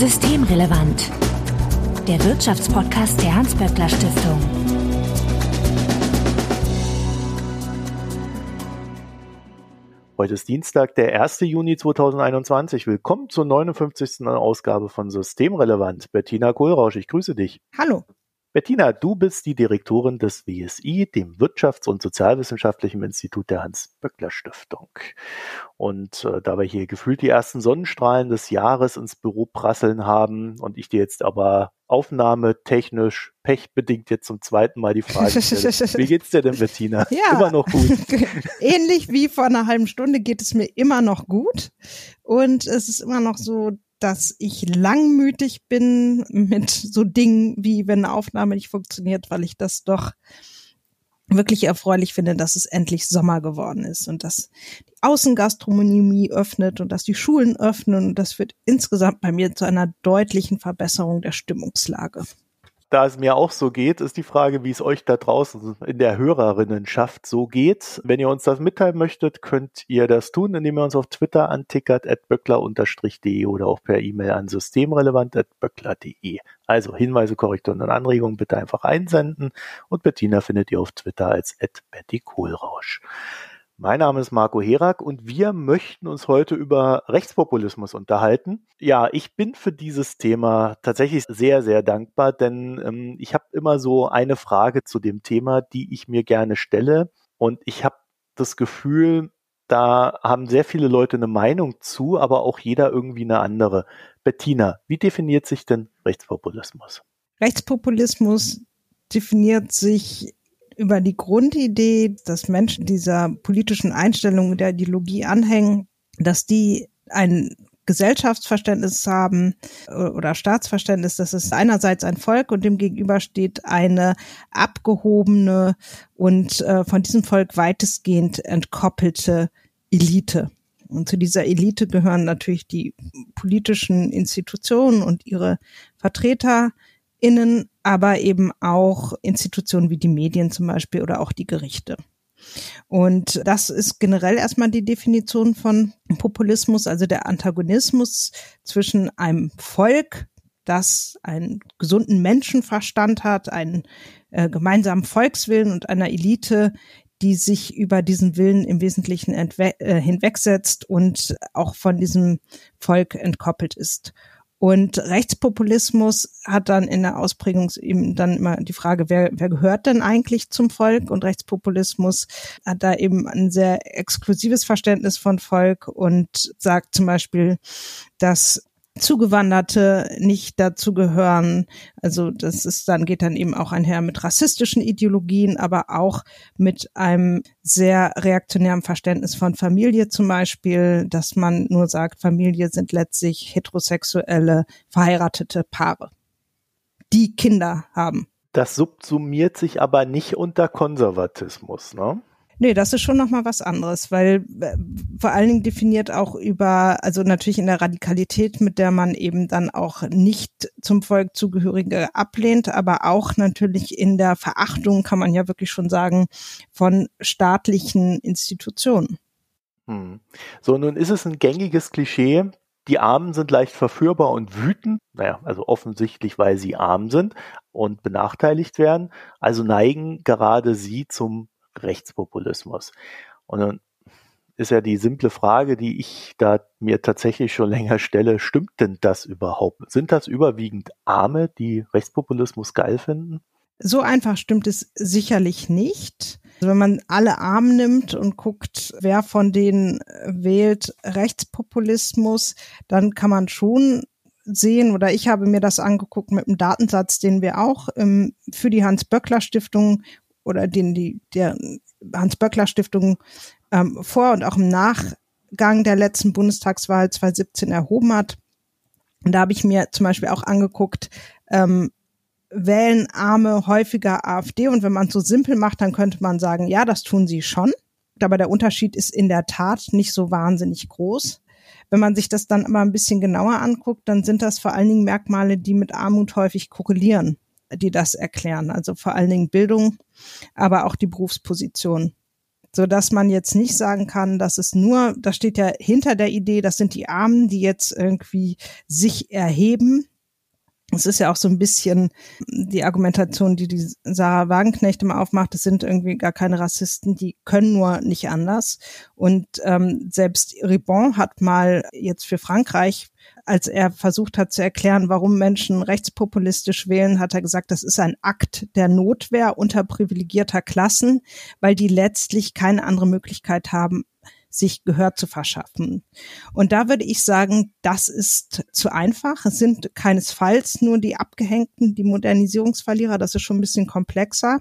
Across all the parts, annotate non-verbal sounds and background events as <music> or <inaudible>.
Systemrelevant. Der Wirtschaftspodcast der Hans-Böckler Stiftung. Heute ist Dienstag, der 1. Juni 2021. Willkommen zur 59. Ausgabe von Systemrelevant. Bettina Kohlrausch, ich grüße dich. Hallo. Bettina, du bist die Direktorin des WSI, dem Wirtschafts- und Sozialwissenschaftlichen Institut der Hans-Böckler-Stiftung. Und äh, da wir hier gefühlt die ersten Sonnenstrahlen des Jahres ins Büro prasseln haben und ich dir jetzt aber aufnahmetechnisch pechbedingt jetzt zum zweiten Mal die Frage stelle, <laughs> wie geht's dir denn, Bettina? Ja, immer noch gut. <laughs> Ähnlich wie vor einer halben Stunde geht es mir immer noch gut. Und es ist immer noch so, dass ich langmütig bin mit so Dingen wie wenn eine Aufnahme nicht funktioniert, weil ich das doch wirklich erfreulich finde, dass es endlich Sommer geworden ist und dass die Außengastronomie öffnet und dass die Schulen öffnen. Und das führt insgesamt bei mir zu einer deutlichen Verbesserung der Stimmungslage da es mir auch so geht, ist die Frage, wie es euch da draußen in der Hörerinnenschaft so geht. Wenn ihr uns das mitteilen möchtet, könnt ihr das tun, indem ihr uns auf Twitter antickert, at böckler-de oder auch per E-Mail an systemrelevant.böckler.de. Also Hinweise, Korrekturen und Anregungen bitte einfach einsenden und Bettina findet ihr auf Twitter als at Betty Kohlrausch. Mein Name ist Marco Herak und wir möchten uns heute über Rechtspopulismus unterhalten. Ja, ich bin für dieses Thema tatsächlich sehr, sehr dankbar, denn ähm, ich habe immer so eine Frage zu dem Thema, die ich mir gerne stelle. Und ich habe das Gefühl, da haben sehr viele Leute eine Meinung zu, aber auch jeder irgendwie eine andere. Bettina, wie definiert sich denn Rechtspopulismus? Rechtspopulismus definiert sich über die Grundidee, dass Menschen dieser politischen Einstellung der Ideologie anhängen, dass die ein Gesellschaftsverständnis haben oder Staatsverständnis, dass es einerseits ein Volk und dem gegenüber steht eine abgehobene und äh, von diesem Volk weitestgehend entkoppelte Elite. Und zu dieser Elite gehören natürlich die politischen Institutionen und ihre Vertreter, innen, aber eben auch Institutionen wie die Medien zum Beispiel oder auch die Gerichte. Und das ist generell erstmal die Definition von Populismus, also der Antagonismus zwischen einem Volk, das einen gesunden Menschenverstand hat, einen äh, gemeinsamen Volkswillen und einer Elite, die sich über diesen Willen im Wesentlichen äh, hinwegsetzt und auch von diesem Volk entkoppelt ist. Und Rechtspopulismus hat dann in der Ausprägung eben dann immer die Frage, wer, wer gehört denn eigentlich zum Volk? Und Rechtspopulismus hat da eben ein sehr exklusives Verständnis von Volk und sagt zum Beispiel, dass Zugewanderte nicht dazu gehören. Also das ist dann, geht dann eben auch einher mit rassistischen Ideologien, aber auch mit einem sehr reaktionären Verständnis von Familie zum Beispiel, dass man nur sagt, Familie sind letztlich heterosexuelle, verheiratete Paare, die Kinder haben. Das subsumiert sich aber nicht unter Konservatismus, ne? Nee, das ist schon nochmal was anderes, weil äh, vor allen Dingen definiert auch über, also natürlich in der Radikalität, mit der man eben dann auch nicht zum Volk zugehörige ablehnt, aber auch natürlich in der Verachtung, kann man ja wirklich schon sagen, von staatlichen Institutionen. Hm. So, nun ist es ein gängiges Klischee, die Armen sind leicht verführbar und wütend, naja, also offensichtlich, weil sie arm sind und benachteiligt werden. Also neigen gerade sie zum Rechtspopulismus. Und dann ist ja die simple Frage, die ich da mir tatsächlich schon länger stelle, stimmt denn das überhaupt? Sind das überwiegend Arme, die Rechtspopulismus geil finden? So einfach stimmt es sicherlich nicht. Also wenn man alle Armen nimmt und guckt, wer von denen wählt Rechtspopulismus, dann kann man schon sehen oder ich habe mir das angeguckt mit einem Datensatz, den wir auch ähm, für die Hans-Böckler-Stiftung oder den die der Hans-Böckler-Stiftung ähm, vor und auch im Nachgang der letzten Bundestagswahl 2017 erhoben hat. Und da habe ich mir zum Beispiel auch angeguckt, ähm, wählen Arme häufiger AfD. Und wenn man es so simpel macht, dann könnte man sagen, ja, das tun sie schon. Aber der Unterschied ist in der Tat nicht so wahnsinnig groß. Wenn man sich das dann aber ein bisschen genauer anguckt, dann sind das vor allen Dingen Merkmale, die mit Armut häufig korrelieren die das erklären. Also vor allen Dingen Bildung, aber auch die Berufsposition. so dass man jetzt nicht sagen kann, dass es nur, da steht ja hinter der Idee, das sind die Armen, die jetzt irgendwie sich erheben. Es ist ja auch so ein bisschen die Argumentation, die die Sarah Wagenknecht immer aufmacht. Es sind irgendwie gar keine Rassisten, die können nur nicht anders. Und ähm, selbst Ribon hat mal jetzt für Frankreich als er versucht hat zu erklären, warum Menschen rechtspopulistisch wählen, hat er gesagt, das ist ein Akt der Notwehr unter privilegierter Klassen, weil die letztlich keine andere Möglichkeit haben, sich Gehör zu verschaffen. Und da würde ich sagen, das ist zu einfach. Es sind keinesfalls nur die Abgehängten, die Modernisierungsverlierer, das ist schon ein bisschen komplexer.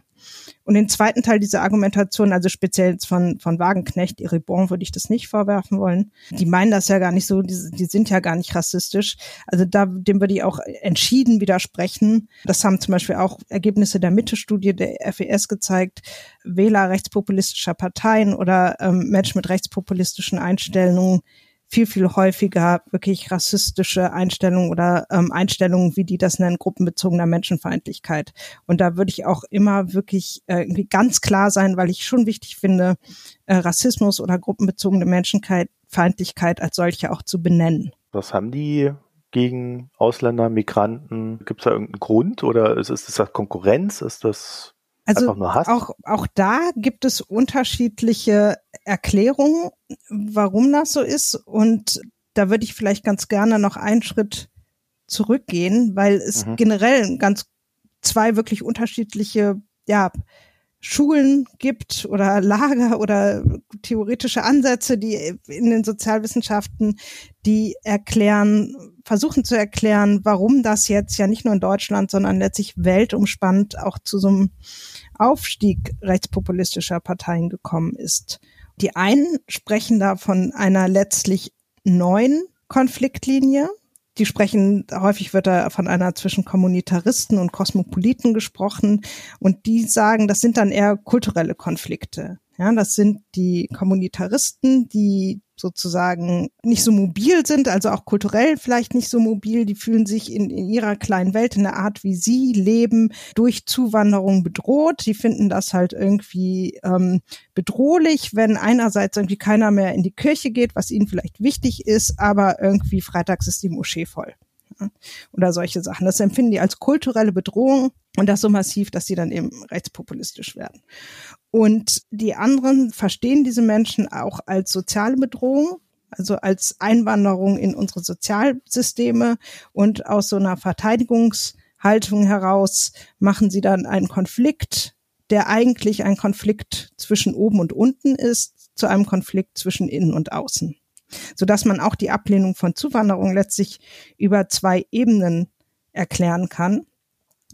Und den zweiten Teil dieser Argumentation, also speziell von, von Wagenknecht, Iribon, würde ich das nicht vorwerfen wollen. Die meinen das ja gar nicht so, die, die sind ja gar nicht rassistisch. Also da, dem würde ich auch entschieden widersprechen. Das haben zum Beispiel auch Ergebnisse der Mitte-Studie der FES gezeigt. Wähler rechtspopulistischer Parteien oder ähm, Menschen mit rechtspopulistischen Einstellungen viel, viel häufiger wirklich rassistische Einstellungen oder ähm, Einstellungen, wie die das nennen, gruppenbezogener Menschenfeindlichkeit. Und da würde ich auch immer wirklich äh, irgendwie ganz klar sein, weil ich schon wichtig finde, äh, Rassismus oder gruppenbezogene Menschenfeindlichkeit als solche auch zu benennen. Was haben die gegen Ausländer, Migranten? Gibt es da irgendeinen Grund oder ist, ist das Konkurrenz? Ist das also auch, auch da gibt es unterschiedliche Erklärungen, warum das so ist. Und da würde ich vielleicht ganz gerne noch einen Schritt zurückgehen, weil es mhm. generell ganz zwei wirklich unterschiedliche ja, Schulen gibt oder <laughs> Lager oder theoretische Ansätze, die in den Sozialwissenschaften, die erklären, versuchen zu erklären, warum das jetzt ja nicht nur in Deutschland, sondern letztlich weltumspannt auch zu so einem Aufstieg rechtspopulistischer Parteien gekommen ist. Die einen sprechen da von einer letztlich neuen Konfliktlinie, die sprechen, häufig wird da von einer zwischen Kommunitaristen und Kosmopoliten gesprochen und die sagen, das sind dann eher kulturelle Konflikte. Ja, das sind die Kommunitaristen, die sozusagen nicht so mobil sind, also auch kulturell vielleicht nicht so mobil. Die fühlen sich in, in ihrer kleinen Welt, in der Art, wie sie leben, durch Zuwanderung bedroht. Die finden das halt irgendwie ähm, bedrohlich, wenn einerseits irgendwie keiner mehr in die Kirche geht, was ihnen vielleicht wichtig ist, aber irgendwie freitags ist die Moschee voll oder solche Sachen. Das empfinden die als kulturelle Bedrohung und das so massiv, dass sie dann eben rechtspopulistisch werden. Und die anderen verstehen diese Menschen auch als soziale Bedrohung, also als Einwanderung in unsere Sozialsysteme und aus so einer Verteidigungshaltung heraus machen sie dann einen Konflikt, der eigentlich ein Konflikt zwischen oben und unten ist, zu einem Konflikt zwischen innen und außen so dass man auch die Ablehnung von Zuwanderung letztlich über zwei Ebenen erklären kann.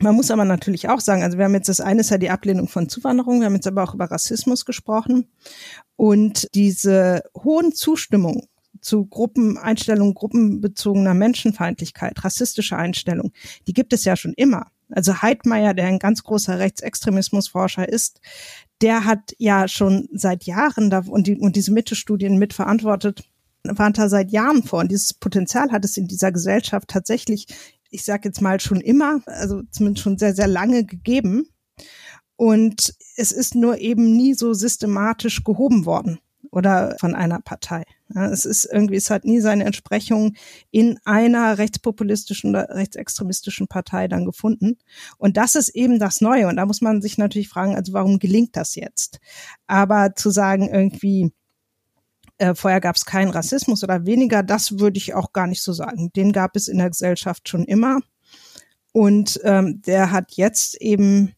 Man muss aber natürlich auch sagen, also wir haben jetzt das eine ist ja die Ablehnung von Zuwanderung, wir haben jetzt aber auch über Rassismus gesprochen und diese hohen Zustimmung zu Gruppeneinstellungen, gruppenbezogener Menschenfeindlichkeit, rassistischer Einstellung, die gibt es ja schon immer. Also Heidmeier, der ein ganz großer Rechtsextremismusforscher ist, der hat ja schon seit Jahren da und, die, und diese Mitte-Studien mitverantwortet, warnt da seit Jahren vor. Und dieses Potenzial hat es in dieser Gesellschaft tatsächlich, ich sage jetzt mal schon immer, also zumindest schon sehr, sehr lange gegeben. Und es ist nur eben nie so systematisch gehoben worden oder von einer Partei. Ja, es ist irgendwie, es hat nie seine Entsprechung in einer rechtspopulistischen oder rechtsextremistischen Partei dann gefunden. Und das ist eben das Neue. Und da muss man sich natürlich fragen, also warum gelingt das jetzt? Aber zu sagen irgendwie, äh, vorher gab es keinen Rassismus oder weniger, das würde ich auch gar nicht so sagen. Den gab es in der Gesellschaft schon immer. Und ähm, der hat jetzt eben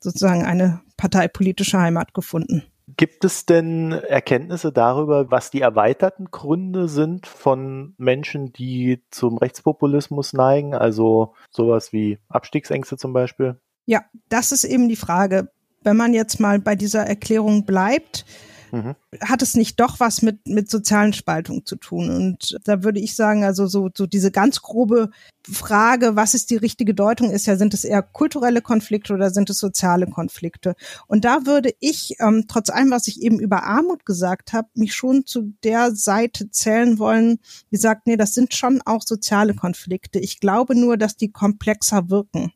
sozusagen eine parteipolitische Heimat gefunden. Gibt es denn Erkenntnisse darüber, was die erweiterten Gründe sind von Menschen, die zum Rechtspopulismus neigen? Also sowas wie Abstiegsängste zum Beispiel? Ja, das ist eben die Frage. Wenn man jetzt mal bei dieser Erklärung bleibt, mhm. hat es nicht doch was mit, mit sozialen Spaltungen zu tun? Und da würde ich sagen, also so, so diese ganz grobe Frage, was ist die richtige Deutung, ist ja, sind es eher kulturelle Konflikte oder sind es soziale Konflikte? Und da würde ich, ähm, trotz allem, was ich eben über Armut gesagt habe, mich schon zu der Seite zählen wollen, die sagt, nee, das sind schon auch soziale Konflikte. Ich glaube nur, dass die komplexer wirken.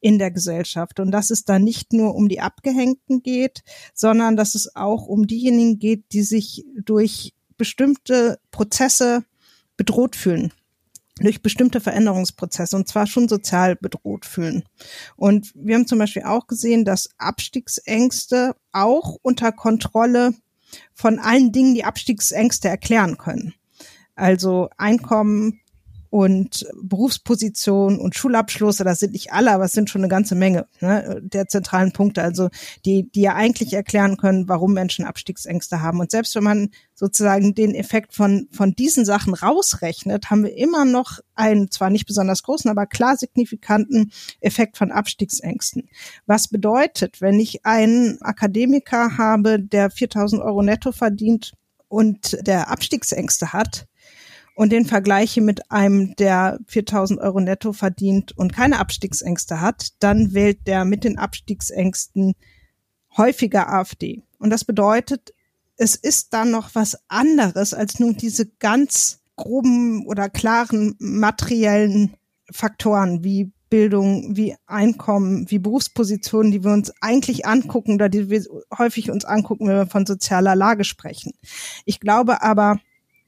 In der Gesellschaft und dass es da nicht nur um die Abgehängten geht, sondern dass es auch um diejenigen geht, die sich durch bestimmte Prozesse bedroht fühlen durch bestimmte Veränderungsprozesse und zwar schon sozial bedroht fühlen. Und wir haben zum Beispiel auch gesehen, dass Abstiegsängste auch unter Kontrolle von allen Dingen, die Abstiegsängste erklären können. Also Einkommen, und Berufsposition und Schulabschluss, das sind nicht alle, aber es sind schon eine ganze Menge ne, der zentralen Punkte, also die, die ja eigentlich erklären können, warum Menschen Abstiegsängste haben. Und selbst wenn man sozusagen den Effekt von, von diesen Sachen rausrechnet, haben wir immer noch einen zwar nicht besonders großen, aber klar signifikanten Effekt von Abstiegsängsten. Was bedeutet, wenn ich einen Akademiker habe, der 4000 Euro netto verdient und der Abstiegsängste hat, und den vergleiche mit einem, der 4000 Euro netto verdient und keine Abstiegsängste hat, dann wählt der mit den Abstiegsängsten häufiger AfD. Und das bedeutet, es ist dann noch was anderes als nur diese ganz groben oder klaren materiellen Faktoren wie Bildung, wie Einkommen, wie Berufspositionen, die wir uns eigentlich angucken oder die wir häufig uns angucken, wenn wir von sozialer Lage sprechen. Ich glaube aber,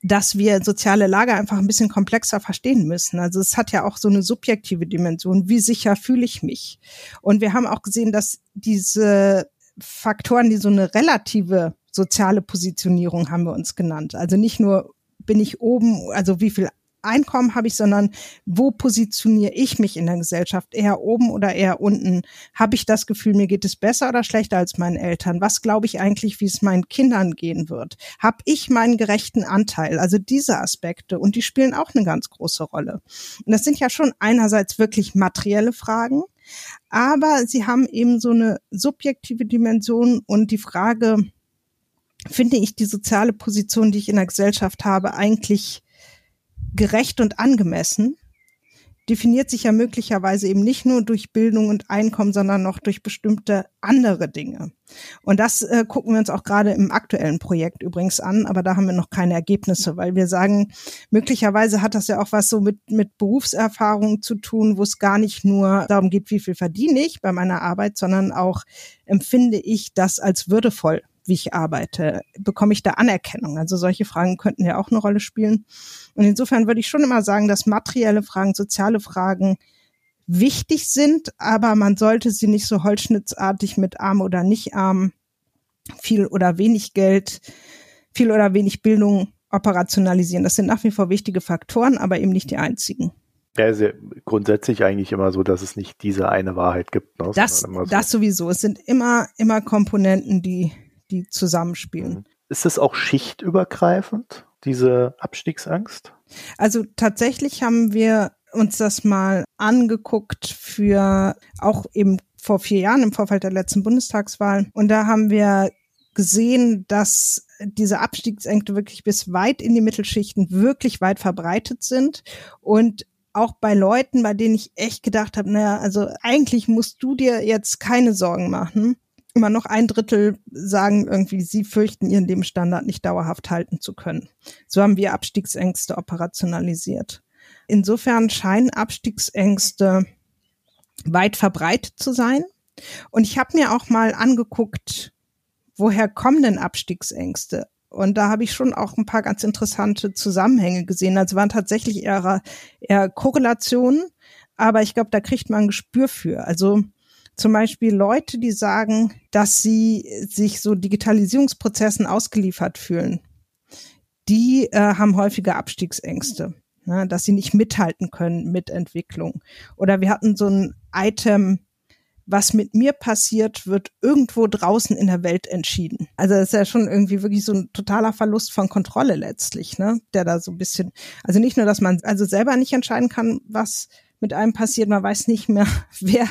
dass wir soziale Lage einfach ein bisschen komplexer verstehen müssen. Also es hat ja auch so eine subjektive Dimension. Wie sicher fühle ich mich? Und wir haben auch gesehen, dass diese Faktoren, die so eine relative soziale Positionierung haben wir uns genannt. Also nicht nur bin ich oben, also wie viel Einkommen habe ich, sondern wo positioniere ich mich in der Gesellschaft? Eher oben oder eher unten? Habe ich das Gefühl, mir geht es besser oder schlechter als meinen Eltern? Was glaube ich eigentlich, wie es meinen Kindern gehen wird? Habe ich meinen gerechten Anteil? Also diese Aspekte und die spielen auch eine ganz große Rolle. Und das sind ja schon einerseits wirklich materielle Fragen, aber sie haben eben so eine subjektive Dimension und die Frage, finde ich die soziale Position, die ich in der Gesellschaft habe, eigentlich gerecht und angemessen definiert sich ja möglicherweise eben nicht nur durch Bildung und Einkommen, sondern noch durch bestimmte andere Dinge. Und das äh, gucken wir uns auch gerade im aktuellen Projekt übrigens an, aber da haben wir noch keine Ergebnisse, weil wir sagen, möglicherweise hat das ja auch was so mit, mit Berufserfahrung zu tun, wo es gar nicht nur darum geht, wie viel verdiene ich bei meiner Arbeit, sondern auch empfinde ich das als würdevoll wie ich arbeite? Bekomme ich da Anerkennung? Also solche Fragen könnten ja auch eine Rolle spielen. Und insofern würde ich schon immer sagen, dass materielle Fragen, soziale Fragen wichtig sind, aber man sollte sie nicht so holzschnittsartig mit arm oder nicht arm, viel oder wenig Geld, viel oder wenig Bildung operationalisieren. Das sind nach wie vor wichtige Faktoren, aber eben nicht die einzigen. Ja, ist ja grundsätzlich eigentlich immer so, dass es nicht diese eine Wahrheit gibt. Ne? Das, so. das sowieso. Es sind immer, immer Komponenten, die, die zusammenspielen. Mhm. Ist es auch schichtübergreifend, diese Abstiegsangst? Also tatsächlich haben wir uns das mal angeguckt für auch eben vor vier Jahren im Vorfeld der letzten Bundestagswahl. Und da haben wir gesehen, dass diese Abstiegsängste wirklich bis weit in die Mittelschichten wirklich weit verbreitet sind und auch bei Leuten, bei denen ich echt gedacht habe, naja, also eigentlich musst du dir jetzt keine Sorgen machen, immer noch ein Drittel sagen irgendwie, sie fürchten ihren Lebensstandard nicht dauerhaft halten zu können. So haben wir Abstiegsängste operationalisiert. Insofern scheinen Abstiegsängste weit verbreitet zu sein. Und ich habe mir auch mal angeguckt, woher kommen denn Abstiegsängste? Und da habe ich schon auch ein paar ganz interessante Zusammenhänge gesehen. Also waren tatsächlich eher, eher Korrelationen, aber ich glaube, da kriegt man ein Gespür für. Also zum Beispiel Leute, die sagen, dass sie sich so Digitalisierungsprozessen ausgeliefert fühlen, die äh, haben häufige Abstiegsängste, ne, dass sie nicht mithalten können mit Entwicklung. Oder wir hatten so ein Item, was mit mir passiert, wird irgendwo draußen in der Welt entschieden. Also das ist ja schon irgendwie wirklich so ein totaler Verlust von Kontrolle letztlich, ne? Der da so ein bisschen, also nicht nur, dass man also selber nicht entscheiden kann, was mit einem passiert, man weiß nicht mehr, <laughs> wer,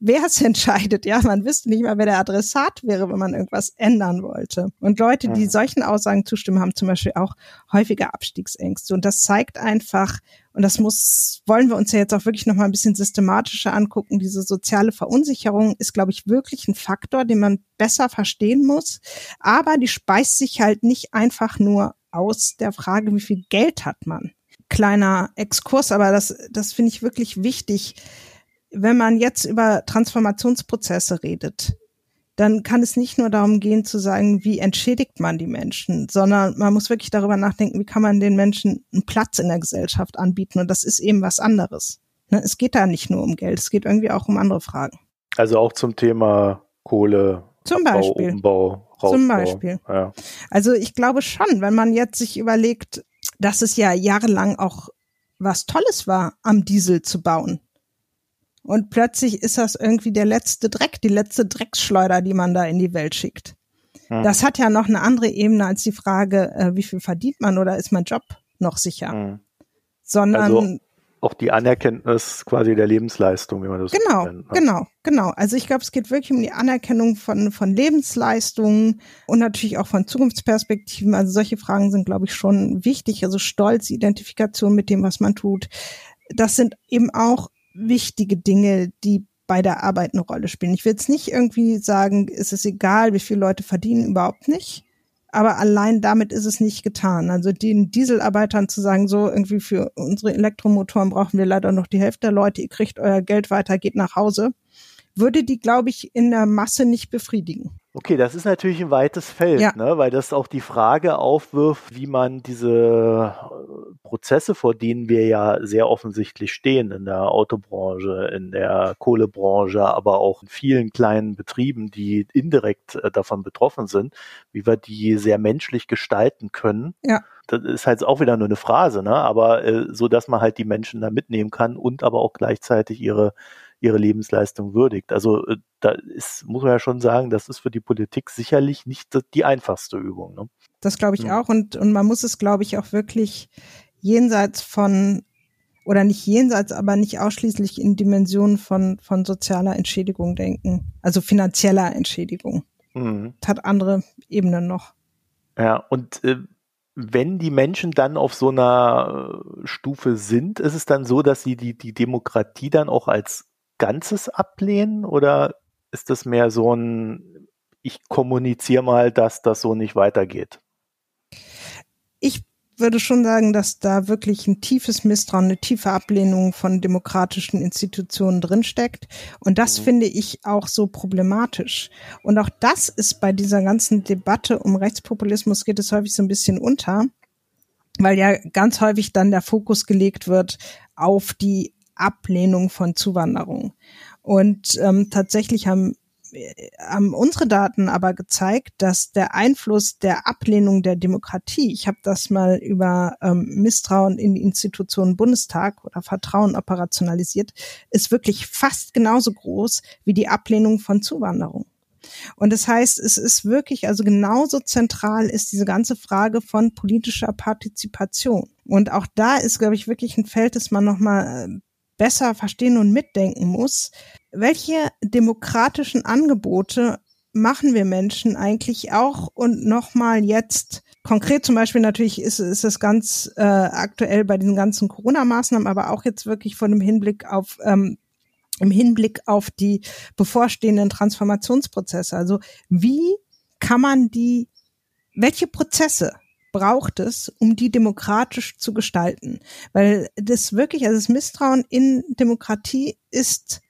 wer es entscheidet. Ja, man wüsste nicht mehr, wer der Adressat wäre, wenn man irgendwas ändern wollte. Und Leute, die solchen Aussagen zustimmen, haben zum Beispiel auch häufiger Abstiegsängste. Und das zeigt einfach, und das muss, wollen wir uns ja jetzt auch wirklich nochmal ein bisschen systematischer angucken. Diese soziale Verunsicherung ist, glaube ich, wirklich ein Faktor, den man besser verstehen muss. Aber die speist sich halt nicht einfach nur aus der Frage, wie viel Geld hat man kleiner Exkurs, aber das, das finde ich wirklich wichtig. wenn man jetzt über Transformationsprozesse redet, dann kann es nicht nur darum gehen zu sagen, wie entschädigt man die Menschen, sondern man muss wirklich darüber nachdenken, wie kann man den Menschen einen Platz in der Gesellschaft anbieten. Und das ist eben was anderes. Ne? Es geht da nicht nur um Geld, es geht irgendwie auch um andere Fragen. Also auch zum Thema Kohle. Zum Beispiel. Umbau, Rausbau. Zum Beispiel. Ja. Also ich glaube schon, wenn man jetzt sich überlegt, dass es ja jahrelang auch was Tolles war, am Diesel zu bauen. Und plötzlich ist das irgendwie der letzte Dreck, die letzte Drecksschleuder, die man da in die Welt schickt. Mhm. Das hat ja noch eine andere Ebene als die Frage, äh, wie viel verdient man oder ist mein Job noch sicher? Mhm. Sondern also auch die Anerkenntnis quasi der Lebensleistung, wie man das genau, nennt. Ne? Genau, genau. Also ich glaube, es geht wirklich um die Anerkennung von, von Lebensleistungen und natürlich auch von Zukunftsperspektiven. Also solche Fragen sind, glaube ich, schon wichtig. Also Stolz, Identifikation mit dem, was man tut. Das sind eben auch wichtige Dinge, die bei der Arbeit eine Rolle spielen. Ich will jetzt nicht irgendwie sagen, es ist egal, wie viele Leute verdienen, überhaupt nicht. Aber allein damit ist es nicht getan. Also den Dieselarbeitern zu sagen, so irgendwie für unsere Elektromotoren brauchen wir leider noch die Hälfte der Leute, ihr kriegt euer Geld weiter, geht nach Hause, würde die, glaube ich, in der Masse nicht befriedigen. Okay, das ist natürlich ein weites Feld, ja. ne? weil das auch die Frage aufwirft, wie man diese äh, Prozesse, vor denen wir ja sehr offensichtlich stehen, in der Autobranche, in der Kohlebranche, aber auch in vielen kleinen Betrieben, die indirekt äh, davon betroffen sind, wie wir die sehr menschlich gestalten können. Ja. Das ist halt auch wieder nur eine Phrase, ne? aber äh, so, dass man halt die Menschen da mitnehmen kann und aber auch gleichzeitig ihre ihre Lebensleistung würdigt. Also äh, da ist, muss man ja schon sagen, das ist für die Politik sicherlich nicht die einfachste Übung. Ne? Das glaube ich mhm. auch und, und man muss es, glaube ich, auch wirklich jenseits von oder nicht jenseits, aber nicht ausschließlich in Dimensionen von, von sozialer Entschädigung denken, also finanzieller Entschädigung. Mhm. Das hat andere Ebenen noch. Ja, und äh, wenn die Menschen dann auf so einer äh, Stufe sind, ist es dann so, dass sie die, die Demokratie dann auch als Ganzes ablehnen oder ist das mehr so ein, ich kommuniziere mal, dass das so nicht weitergeht? Ich würde schon sagen, dass da wirklich ein tiefes Misstrauen, eine tiefe Ablehnung von demokratischen Institutionen drinsteckt. Und das mhm. finde ich auch so problematisch. Und auch das ist bei dieser ganzen Debatte um Rechtspopulismus geht es häufig so ein bisschen unter, weil ja ganz häufig dann der Fokus gelegt wird auf die Ablehnung von Zuwanderung. Und ähm, tatsächlich haben haben unsere Daten aber gezeigt, dass der Einfluss der Ablehnung der Demokratie, ich habe das mal über ähm, Misstrauen in die Institutionen Bundestag oder Vertrauen operationalisiert, ist wirklich fast genauso groß wie die Ablehnung von Zuwanderung. Und das heißt, es ist wirklich, also genauso zentral ist diese ganze Frage von politischer Partizipation. Und auch da ist, glaube ich, wirklich ein Feld, das man nochmal äh, besser verstehen und mitdenken muss. Welche demokratischen Angebote machen wir Menschen eigentlich auch und nochmal jetzt konkret zum Beispiel natürlich ist, ist es ganz äh, aktuell bei diesen ganzen Corona-Maßnahmen, aber auch jetzt wirklich von dem Hinblick auf ähm, im Hinblick auf die bevorstehenden Transformationsprozesse. Also wie kann man die, welche Prozesse braucht es, um die demokratisch zu gestalten. Weil das wirklich, also das Misstrauen in Demokratie ist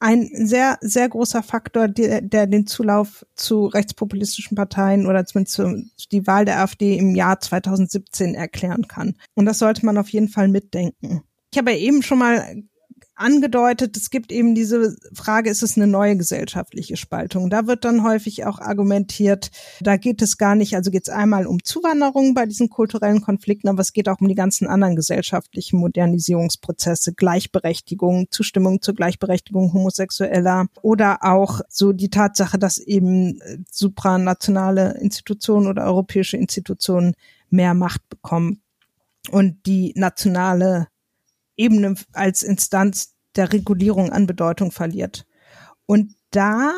ein sehr, sehr großer Faktor, der, der den Zulauf zu rechtspopulistischen Parteien oder zumindest die Wahl der AfD im Jahr 2017 erklären kann. Und das sollte man auf jeden Fall mitdenken. Ich habe ja eben schon mal angedeutet, es gibt eben diese Frage, ist es eine neue gesellschaftliche Spaltung? Da wird dann häufig auch argumentiert, da geht es gar nicht, also geht es einmal um Zuwanderung bei diesen kulturellen Konflikten, aber es geht auch um die ganzen anderen gesellschaftlichen Modernisierungsprozesse, Gleichberechtigung, Zustimmung zur Gleichberechtigung Homosexueller oder auch so die Tatsache, dass eben äh, supranationale Institutionen oder europäische Institutionen mehr Macht bekommen und die nationale Ebene als Instanz der Regulierung an Bedeutung verliert. Und da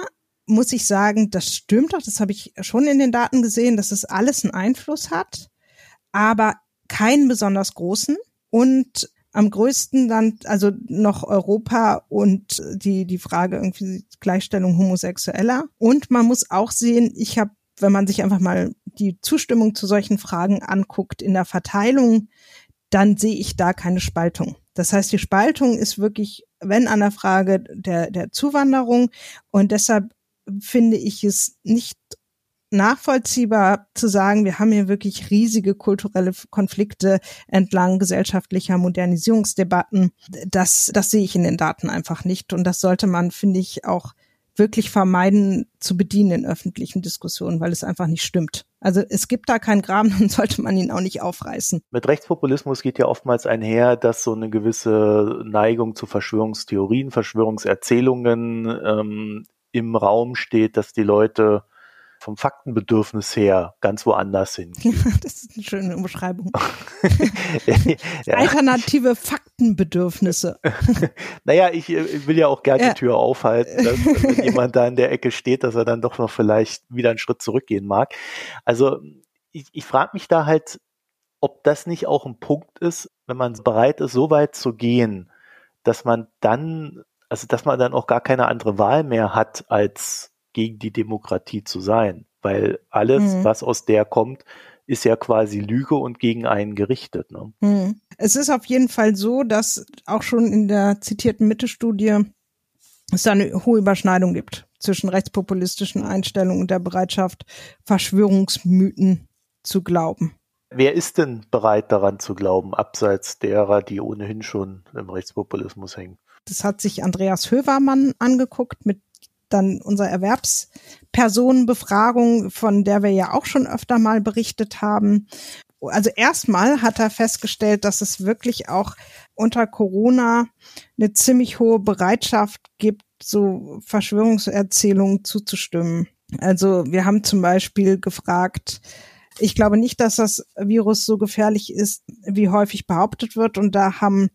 muss ich sagen, das stimmt doch, das habe ich schon in den Daten gesehen, dass es alles einen Einfluss hat, aber keinen besonders großen. Und am größten dann, also noch Europa und die, die Frage irgendwie Gleichstellung Homosexueller. Und man muss auch sehen, ich habe, wenn man sich einfach mal die Zustimmung zu solchen Fragen anguckt in der Verteilung, dann sehe ich da keine Spaltung. Das heißt, die Spaltung ist wirklich wenn an der Frage der, der Zuwanderung. Und deshalb finde ich es nicht nachvollziehbar zu sagen, wir haben hier wirklich riesige kulturelle Konflikte entlang gesellschaftlicher Modernisierungsdebatten. Das, das sehe ich in den Daten einfach nicht. Und das sollte man, finde ich, auch wirklich vermeiden zu bedienen in öffentlichen Diskussionen, weil es einfach nicht stimmt. Also es gibt da keinen Graben, <laughs> dann sollte man ihn auch nicht aufreißen. Mit Rechtspopulismus geht ja oftmals einher, dass so eine gewisse Neigung zu Verschwörungstheorien, Verschwörungserzählungen ähm, im Raum steht, dass die Leute vom Faktenbedürfnis her ganz woanders hin. <laughs> das ist eine schöne Umschreibung. <laughs> ja. Alternative Faktenbedürfnisse. <laughs> naja, ich, ich, will ja auch gerne ja. die Tür aufhalten, dass, <laughs> wenn jemand da in der Ecke steht, dass er dann doch noch vielleicht wieder einen Schritt zurückgehen mag. Also ich, ich frage mich da halt, ob das nicht auch ein Punkt ist, wenn man bereit ist, so weit zu gehen, dass man dann, also dass man dann auch gar keine andere Wahl mehr hat, als gegen die Demokratie zu sein, weil alles, mhm. was aus der kommt, ist ja quasi Lüge und gegen einen gerichtet. Ne? Mhm. Es ist auf jeden Fall so, dass auch schon in der zitierten Mitte-Studie es da eine hohe Überschneidung gibt zwischen rechtspopulistischen Einstellungen und der Bereitschaft, Verschwörungsmythen zu glauben. Wer ist denn bereit daran zu glauben, abseits derer, die ohnehin schon im Rechtspopulismus hängen? Das hat sich Andreas Hövermann angeguckt mit dann unsere Erwerbspersonenbefragung, von der wir ja auch schon öfter mal berichtet haben. Also erstmal hat er festgestellt, dass es wirklich auch unter Corona eine ziemlich hohe Bereitschaft gibt, so Verschwörungserzählungen zuzustimmen. Also wir haben zum Beispiel gefragt, ich glaube nicht, dass das Virus so gefährlich ist, wie häufig behauptet wird. Und da haben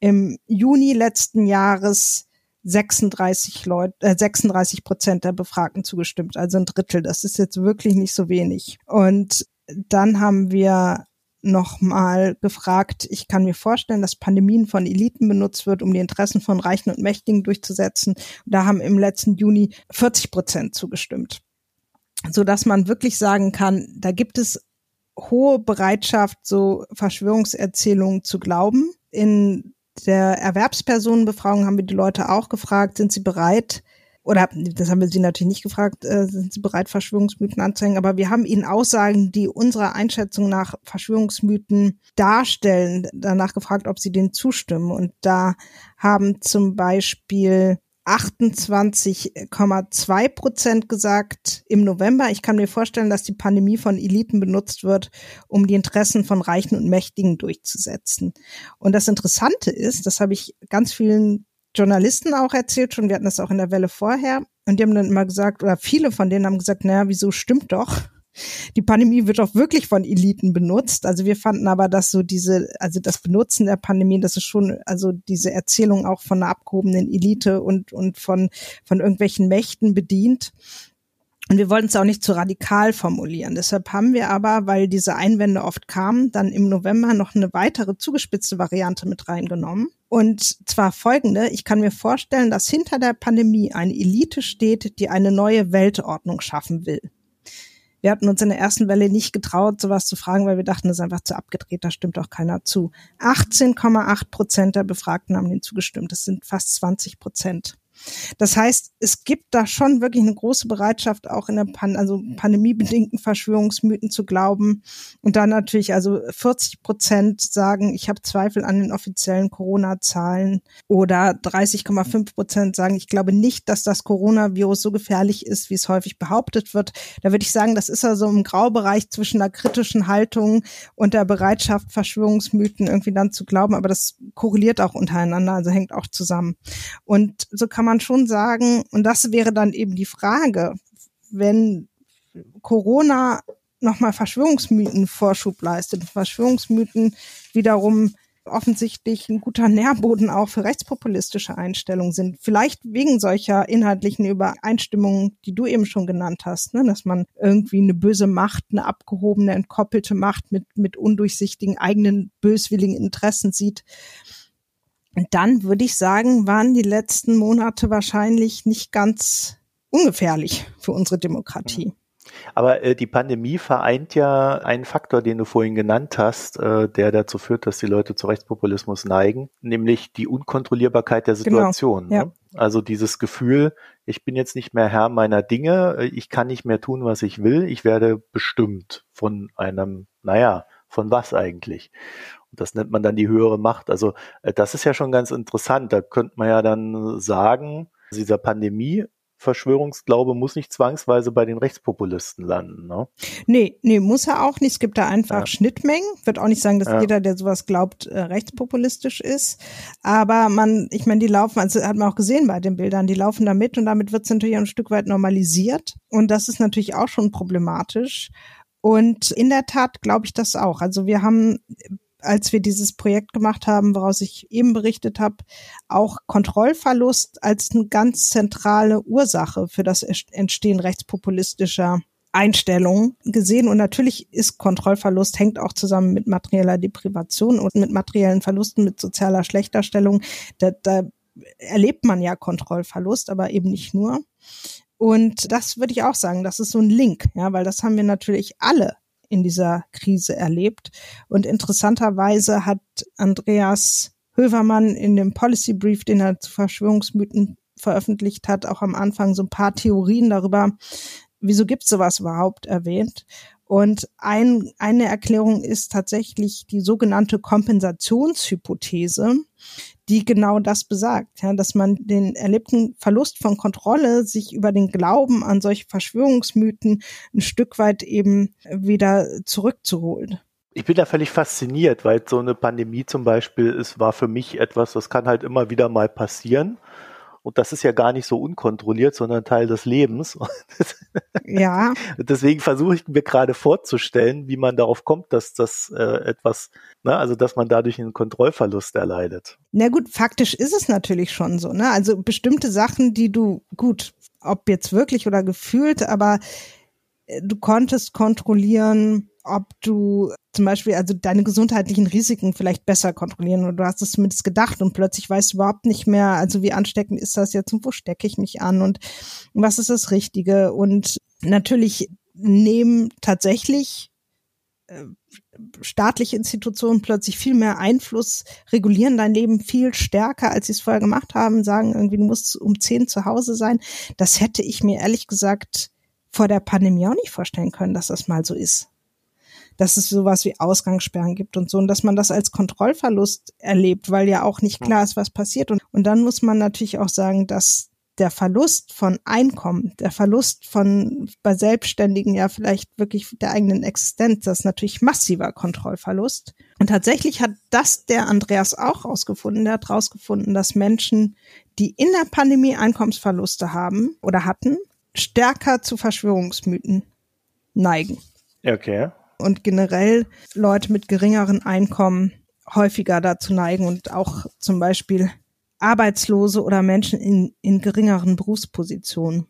im Juni letzten Jahres 36 Leute, äh, 36 Prozent der Befragten zugestimmt, also ein Drittel. Das ist jetzt wirklich nicht so wenig. Und dann haben wir nochmal gefragt, ich kann mir vorstellen, dass Pandemien von Eliten benutzt wird, um die Interessen von Reichen und Mächtigen durchzusetzen. Da haben im letzten Juni 40 Prozent zugestimmt. So dass man wirklich sagen kann, da gibt es hohe Bereitschaft, so Verschwörungserzählungen zu glauben. In der Erwerbspersonenbefragung haben wir die Leute auch gefragt, sind sie bereit, oder das haben wir sie natürlich nicht gefragt, äh, sind sie bereit, Verschwörungsmythen anzuhängen, aber wir haben ihnen Aussagen, die unserer Einschätzung nach Verschwörungsmythen darstellen, danach gefragt, ob sie denen zustimmen. Und da haben zum Beispiel 28,2 Prozent gesagt im November. Ich kann mir vorstellen, dass die Pandemie von Eliten benutzt wird, um die Interessen von Reichen und Mächtigen durchzusetzen. Und das Interessante ist, das habe ich ganz vielen Journalisten auch erzählt schon, wir hatten das auch in der Welle vorher, und die haben dann immer gesagt, oder viele von denen haben gesagt, naja, wieso stimmt doch? Die Pandemie wird auch wirklich von Eliten benutzt. Also wir fanden aber, dass so diese, also das Benutzen der Pandemie, das ist schon, also diese Erzählung auch von einer abgehobenen Elite und, und von, von irgendwelchen Mächten bedient. Und wir wollten es auch nicht zu radikal formulieren. Deshalb haben wir aber, weil diese Einwände oft kamen, dann im November noch eine weitere zugespitzte Variante mit reingenommen. Und zwar folgende. Ich kann mir vorstellen, dass hinter der Pandemie eine Elite steht, die eine neue Weltordnung schaffen will. Wir hatten uns in der ersten Welle nicht getraut, sowas zu fragen, weil wir dachten, das ist einfach zu abgedreht, da stimmt auch keiner zu. 18,8 Prozent der Befragten haben denen zugestimmt. Das sind fast 20 Prozent. Das heißt, es gibt da schon wirklich eine große Bereitschaft, auch in der Pan also pandemiebedingten Verschwörungsmythen zu glauben. Und dann natürlich, also 40 Prozent sagen, ich habe Zweifel an den offiziellen Corona-Zahlen oder 30,5 Prozent sagen, ich glaube nicht, dass das Coronavirus so gefährlich ist, wie es häufig behauptet wird. Da würde ich sagen, das ist also im Graubereich zwischen der kritischen Haltung und der Bereitschaft, Verschwörungsmythen irgendwie dann zu glauben. Aber das korreliert auch untereinander, also hängt auch zusammen. Und so kann man schon sagen, und das wäre dann eben die Frage, wenn Corona nochmal Verschwörungsmythen Vorschub leistet, Verschwörungsmythen wiederum offensichtlich ein guter Nährboden auch für rechtspopulistische Einstellungen sind. Vielleicht wegen solcher inhaltlichen Übereinstimmungen, die du eben schon genannt hast, ne? dass man irgendwie eine böse Macht, eine abgehobene, entkoppelte Macht mit, mit undurchsichtigen eigenen böswilligen Interessen sieht. Und dann würde ich sagen, waren die letzten Monate wahrscheinlich nicht ganz ungefährlich für unsere Demokratie. Aber äh, die Pandemie vereint ja einen Faktor, den du vorhin genannt hast, äh, der dazu führt, dass die Leute zu Rechtspopulismus neigen, nämlich die Unkontrollierbarkeit der genau, Situation. Genau, ja. ne? Also dieses Gefühl, ich bin jetzt nicht mehr Herr meiner Dinge, äh, ich kann nicht mehr tun, was ich will, ich werde bestimmt von einem, naja, von was eigentlich? Und das nennt man dann die höhere Macht. Also äh, das ist ja schon ganz interessant. Da könnte man ja dann sagen, dieser Pandemie Verschwörungsglaube muss nicht zwangsweise bei den Rechtspopulisten landen. Ne? Nee, nee, muss er auch nicht. Es gibt da einfach ja. Schnittmengen. Wird auch nicht sagen, dass ja. jeder, der sowas glaubt, äh, rechtspopulistisch ist. Aber man, ich meine, die laufen, also hat man auch gesehen bei den Bildern, die laufen da mit und damit wird es natürlich ein Stück weit normalisiert. Und das ist natürlich auch schon problematisch. Und in der Tat glaube ich das auch. Also wir haben als wir dieses Projekt gemacht haben, woraus ich eben berichtet habe, auch Kontrollverlust als eine ganz zentrale Ursache für das Entstehen rechtspopulistischer Einstellungen gesehen. Und natürlich ist Kontrollverlust, hängt auch zusammen mit materieller Deprivation und mit materiellen Verlusten, mit sozialer Schlechterstellung. Da, da erlebt man ja Kontrollverlust, aber eben nicht nur. Und das würde ich auch sagen, das ist so ein Link, ja, weil das haben wir natürlich alle in dieser Krise erlebt. Und interessanterweise hat Andreas Hövermann in dem Policy Brief, den er zu Verschwörungsmythen veröffentlicht hat, auch am Anfang so ein paar Theorien darüber, wieso gibt es sowas überhaupt erwähnt. Und ein, eine Erklärung ist tatsächlich die sogenannte Kompensationshypothese, die genau das besagt, ja, dass man den erlebten Verlust von Kontrolle sich über den Glauben an solche Verschwörungsmythen ein Stück weit eben wieder zurückzuholen. Ich bin da völlig fasziniert, weil so eine Pandemie zum Beispiel ist, war für mich etwas, das kann halt immer wieder mal passieren. Und das ist ja gar nicht so unkontrolliert, sondern Teil des Lebens. <laughs> Ja. Deswegen versuche ich mir gerade vorzustellen, wie man darauf kommt, dass das äh, etwas, ne, also dass man dadurch einen Kontrollverlust erleidet. Na gut, faktisch ist es natürlich schon so, ne? Also bestimmte Sachen, die du, gut, ob jetzt wirklich oder gefühlt, aber äh, du konntest kontrollieren, ob du zum Beispiel also deine gesundheitlichen Risiken vielleicht besser kontrollieren. Oder du hast es zumindest gedacht und plötzlich weißt du überhaupt nicht mehr, also wie ansteckend ist das jetzt und wo stecke ich mich an und was ist das Richtige. Und natürlich nehmen tatsächlich äh, staatliche Institutionen plötzlich viel mehr Einfluss, regulieren dein Leben viel stärker, als sie es vorher gemacht haben, sagen irgendwie, du musst um zehn zu Hause sein. Das hätte ich mir ehrlich gesagt vor der Pandemie auch nicht vorstellen können, dass das mal so ist dass es sowas wie Ausgangssperren gibt und so und dass man das als Kontrollverlust erlebt, weil ja auch nicht klar ist, was passiert. Und, und dann muss man natürlich auch sagen, dass der Verlust von Einkommen, der Verlust von bei Selbstständigen ja vielleicht wirklich der eigenen Existenz, das ist natürlich massiver Kontrollverlust. Und tatsächlich hat das der Andreas auch rausgefunden. Der hat rausgefunden, dass Menschen, die in der Pandemie Einkommensverluste haben oder hatten, stärker zu Verschwörungsmythen neigen. Okay und generell Leute mit geringeren Einkommen häufiger dazu neigen und auch zum Beispiel Arbeitslose oder Menschen in, in geringeren Berufspositionen.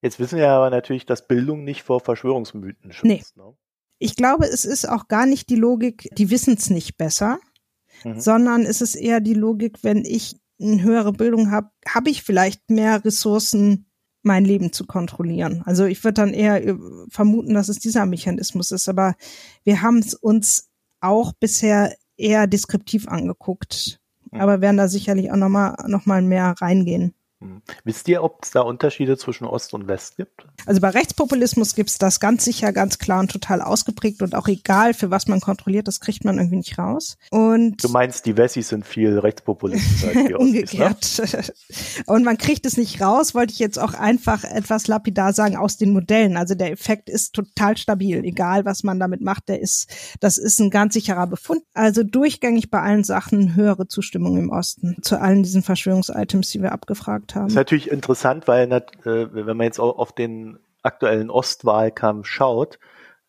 Jetzt wissen wir aber natürlich, dass Bildung nicht vor Verschwörungsmythen schützt. Nee. Ne? Ich glaube, es ist auch gar nicht die Logik, die wissen es nicht besser, mhm. sondern es ist eher die Logik, wenn ich eine höhere Bildung habe, habe ich vielleicht mehr Ressourcen, mein Leben zu kontrollieren. Also ich würde dann eher äh, vermuten, dass es dieser Mechanismus ist, aber wir haben es uns auch bisher eher deskriptiv angeguckt, mhm. aber werden da sicherlich auch nochmal noch mal mehr reingehen. Hm. Wisst ihr, ob es da Unterschiede zwischen Ost und West gibt? Also bei Rechtspopulismus gibt es das ganz sicher, ganz klar und total ausgeprägt und auch egal, für was man kontrolliert, das kriegt man irgendwie nicht raus. Und du meinst, die Wessis sind viel rechtspopulistischer als die <laughs> Umgekehrt. Ostis, ne? und man kriegt es nicht raus, wollte ich jetzt auch einfach etwas lapidar sagen, aus den Modellen. Also der Effekt ist total stabil, egal was man damit macht, der ist, das ist ein ganz sicherer Befund. Also durchgängig bei allen Sachen höhere Zustimmung im Osten zu allen diesen Verschwörungsitems, die wir abgefragt gemacht haben. Das ist natürlich interessant, weil äh, wenn man jetzt auf den aktuellen Ostwahlkampf schaut,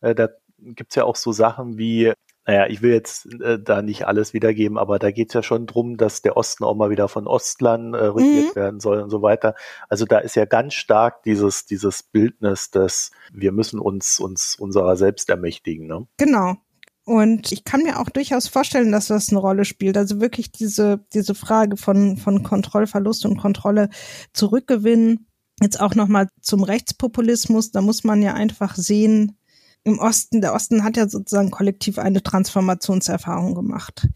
äh, da gibt's ja auch so Sachen wie, naja, ich will jetzt äh, da nicht alles wiedergeben, aber da geht's ja schon drum, dass der Osten auch mal wieder von Ostlern äh, regiert mhm. werden soll und so weiter. Also da ist ja ganz stark dieses, dieses Bildnis, dass wir müssen uns, uns unserer selbst ermächtigen. Ne? Genau, und ich kann mir auch durchaus vorstellen, dass das eine Rolle spielt. Also wirklich diese, diese Frage von, von Kontrollverlust und Kontrolle zurückgewinnen Jetzt auch nochmal zum Rechtspopulismus. Da muss man ja einfach sehen, im Osten, der Osten hat ja sozusagen kollektiv eine Transformationserfahrung gemacht.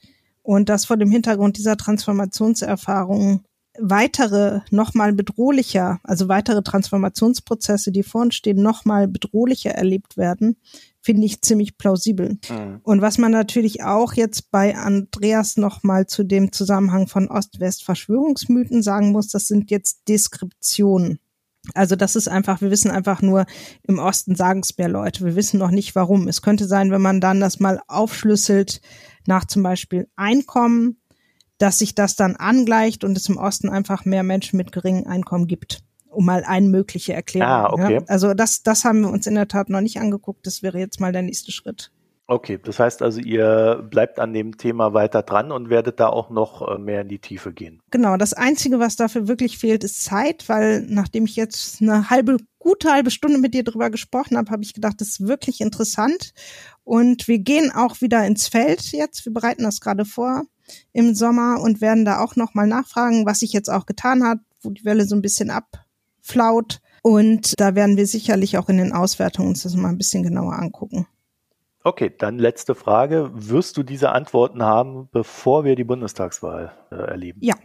Und das vor dem Hintergrund dieser Transformationserfahrung weitere, nochmal bedrohlicher, also weitere Transformationsprozesse, die vor uns stehen, nochmal bedrohlicher erlebt werden, finde ich ziemlich plausibel. Mhm. Und was man natürlich auch jetzt bei Andreas nochmal zu dem Zusammenhang von Ost-West-Verschwörungsmythen sagen muss, das sind jetzt Deskriptionen. Also das ist einfach, wir wissen einfach nur, im Osten sagen es mehr Leute. Wir wissen noch nicht warum. Es könnte sein, wenn man dann das mal aufschlüsselt nach zum Beispiel Einkommen, dass sich das dann angleicht und es im Osten einfach mehr Menschen mit geringem Einkommen gibt. Um mal eine mögliche Erklärung. Ah, okay. Ja? Also das, das haben wir uns in der Tat noch nicht angeguckt. Das wäre jetzt mal der nächste Schritt. Okay, das heißt also, ihr bleibt an dem Thema weiter dran und werdet da auch noch äh, mehr in die Tiefe gehen. Genau, das Einzige, was dafür wirklich fehlt, ist Zeit, weil nachdem ich jetzt eine halbe, gute halbe Stunde mit dir drüber gesprochen habe, habe ich gedacht, das ist wirklich interessant. Und wir gehen auch wieder ins Feld jetzt. Wir bereiten das gerade vor im Sommer und werden da auch nochmal nachfragen, was sich jetzt auch getan hat, wo die Welle so ein bisschen abflaut. Und da werden wir sicherlich auch in den Auswertungen uns das mal ein bisschen genauer angucken. Okay, dann letzte Frage. Wirst du diese Antworten haben, bevor wir die Bundestagswahl äh, erleben? Ja.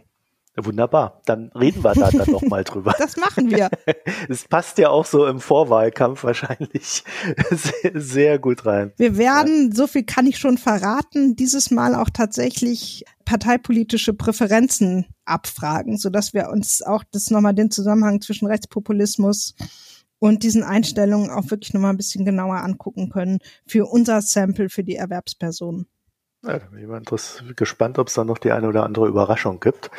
Wunderbar, dann reden wir da dann nochmal <laughs> drüber. Das machen wir. <laughs> Es passt ja auch so im Vorwahlkampf wahrscheinlich <laughs> sehr, sehr gut rein. Wir werden, ja. so viel kann ich schon verraten, dieses Mal auch tatsächlich parteipolitische Präferenzen abfragen, sodass wir uns auch das nochmal den Zusammenhang zwischen Rechtspopulismus und diesen Einstellungen auch wirklich nochmal ein bisschen genauer angucken können für unser Sample für die Erwerbspersonen. Ja, da bin ich gespannt, ob es da noch die eine oder andere Überraschung gibt.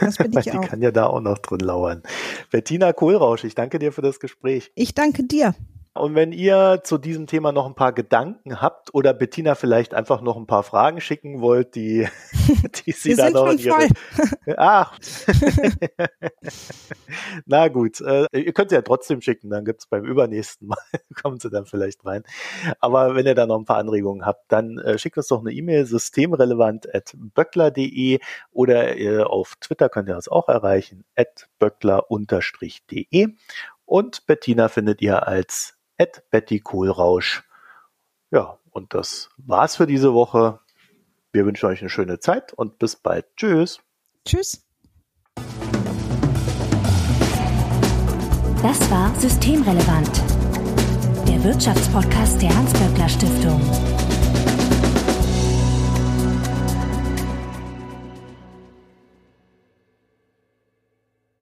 Das bin <laughs> ich die auch. kann ja da auch noch drin lauern. Bettina Kohlrausch, ich danke dir für das Gespräch. Ich danke dir. Und wenn ihr zu diesem Thema noch ein paar Gedanken habt oder Bettina vielleicht einfach noch ein paar Fragen schicken wollt, die, <laughs> die sie dann noch in ihre. <laughs> Ach. <laughs> Na gut, äh, ihr könnt sie ja trotzdem schicken, dann gibt's beim übernächsten Mal, kommen sie dann vielleicht rein. Aber wenn ihr da noch ein paar Anregungen habt, dann äh, schickt uns doch eine E-Mail systemrelevant.böckler.de oder äh, auf Twitter könnt ihr das auch erreichen, at böckler-de. Und Bettina findet ihr als at Betty Kohlrausch. Ja, und das war's für diese Woche. Wir wünschen euch eine schöne Zeit und bis bald. Tschüss. Tschüss. Das war Systemrelevant, der Wirtschaftspodcast der Hans-Böckler Stiftung.